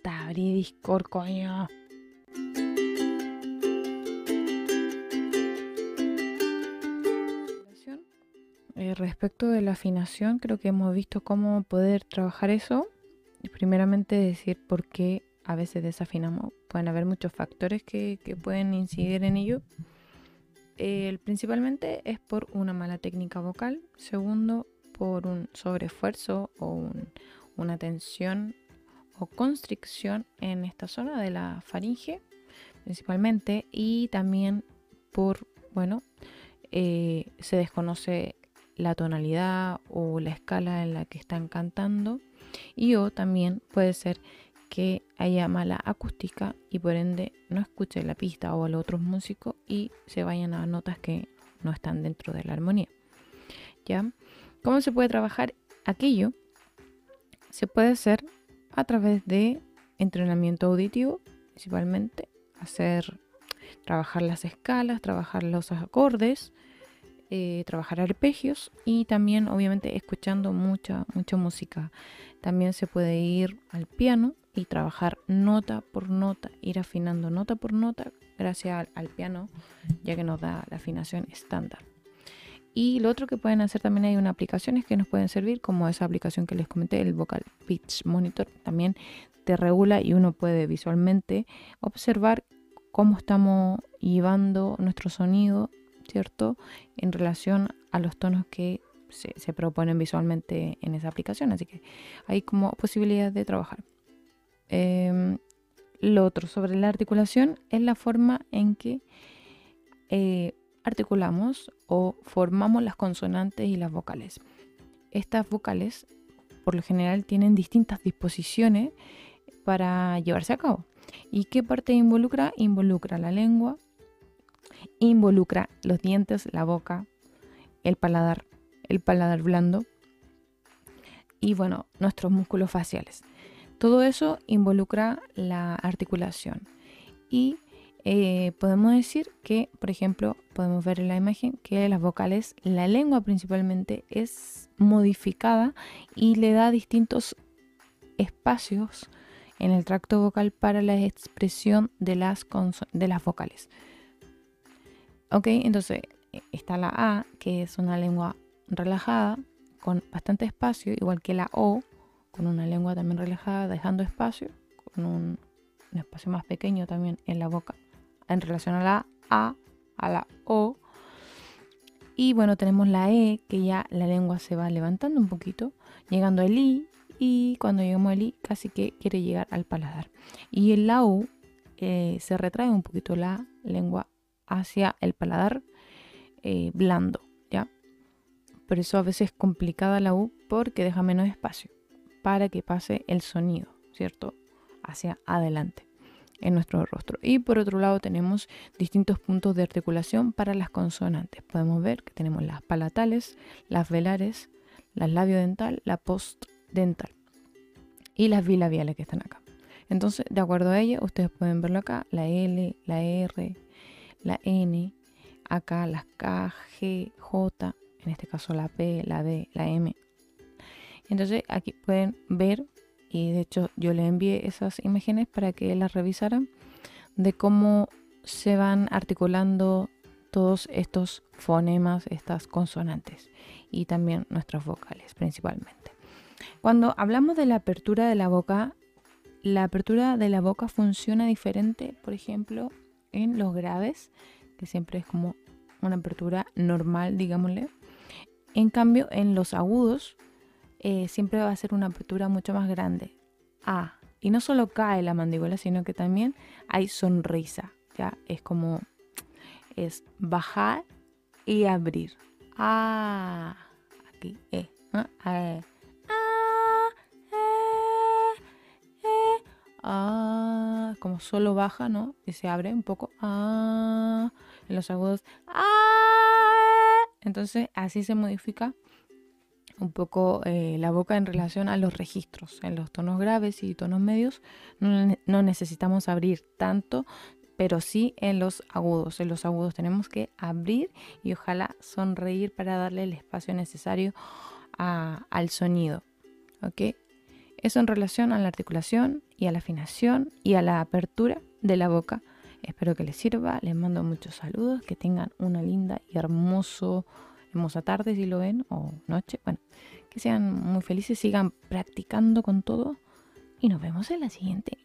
puta, abrí Discord, coño. Eh, respecto de la afinación, creo que hemos visto cómo poder trabajar eso. Primeramente decir por qué a veces desafinamos. Pueden haber muchos factores que, pueden incidir en ello. principalmente es por una mala técnica vocal. Segundo, por un sobreesfuerzo o una tensión constricción en esta zona de la faringe, principalmente. Y también por, bueno, eh, se desconoce la tonalidad o la escala en la que están cantando. Y o también puede ser que haya mala acústica y por ende no escuche la pista o a los otros músicos y se vayan a notas que no están dentro de la armonía. ¿Ya? ¿Cómo se puede trabajar aquello? Se puede hacer a través de entrenamiento auditivo, principalmente, hacer trabajar las escalas, trabajar los acordes, eh, trabajar arpegios y también obviamente escuchando mucha, mucha música. También se puede ir al piano y trabajar nota por nota, ir afinando nota por nota gracias al, piano, ya que nos da la afinación estándar. Y lo otro que pueden hacer también hay unas aplicaciones que nos pueden servir, como esa aplicación que les comenté, el Vocal Pitch Monitor, también te regula y uno puede visualmente observar cómo estamos llevando nuestro sonido, ¿cierto? En relación a los tonos que se, proponen visualmente en esa aplicación. Así que hay como posibilidad de trabajar. Em, lo otro sobre la articulación es la forma en que eh, articulamos o formamos las consonantes y las vocales. Estas vocales por lo general tienen distintas disposiciones para llevarse a cabo. ¿Y qué parte involucra? Involucra la lengua, involucra los dientes, la boca, el paladar, el paladar blando y bueno, nuestros músculos faciales. Todo eso involucra la articulación y eh, podemos decir que, por ejemplo, podemos ver en la imagen que las vocales, la lengua principalmente es modificada y le da distintos espacios en el tracto vocal para la expresión de las, de las vocales. Ok, entonces e, está la A, que es una lengua relajada, con bastante espacio, igual que la O, con una lengua también relajada, dejando espacio, con un espacio más pequeño también en la boca en relación a la A, a la O. Y bueno, tenemos la E, que ya la lengua se va levantando un poquito, llegando al I, y cuando llegamos al I casi que quiere llegar al paladar. Y en la U eh, se retrae un poquito la lengua hacia el paladar eh, blando, ¿ya? Por eso a veces es complicada la U porque deja menos espacio para que pase el sonido, ¿cierto? Hacia adelante en nuestro rostro. Y por otro lado tenemos distintos puntos de articulación para las consonantes. Podemos ver que tenemos las palatales, las velares, las labiodental, la postdental y las bilabiales que están acá. Entonces, de acuerdo a ella, ustedes pueden verlo acá, la L, la R, la N, acá las K, G, J, en este caso la P, la B, la M. Entonces, aquí pueden ver y de hecho yo le envié esas imágenes para que las revisaran de cómo se van articulando todos estos fonemas, estas consonantes y también nuestras vocales principalmente. Cuando hablamos de la apertura de la boca, la apertura de la boca funciona diferente, por ejemplo, en los graves, que siempre es como una apertura normal, digámosle. En cambio, en los agudos eh, siempre va a ser una apertura mucho más grande. Ah, y no solo cae la mandíbula, sino que también hay sonrisa. Ya es como es bajar y abrir. Ah, aquí, eh, ah, eh. Ah, eh, eh. ah, como solo baja, ¿no? Y se abre un poco. Ah, en los agudos. Ah, entonces así se modifica un poco eh, la boca en relación a los registros. En los tonos graves y tonos medios no, necesitamos abrir tanto, pero sí en los agudos. En los agudos tenemos que abrir y ojalá sonreír para darle el espacio necesario al sonido. ¿ok? Eso en relación a la articulación y a la afinación y a la apertura de la boca. Espero que les sirva. Les mando muchos saludos. Que tengan una linda y hermoso, hermosa tarde si lo ven o noche. Bueno, que sean muy felices, sigan practicando con todo y nos vemos en la siguiente.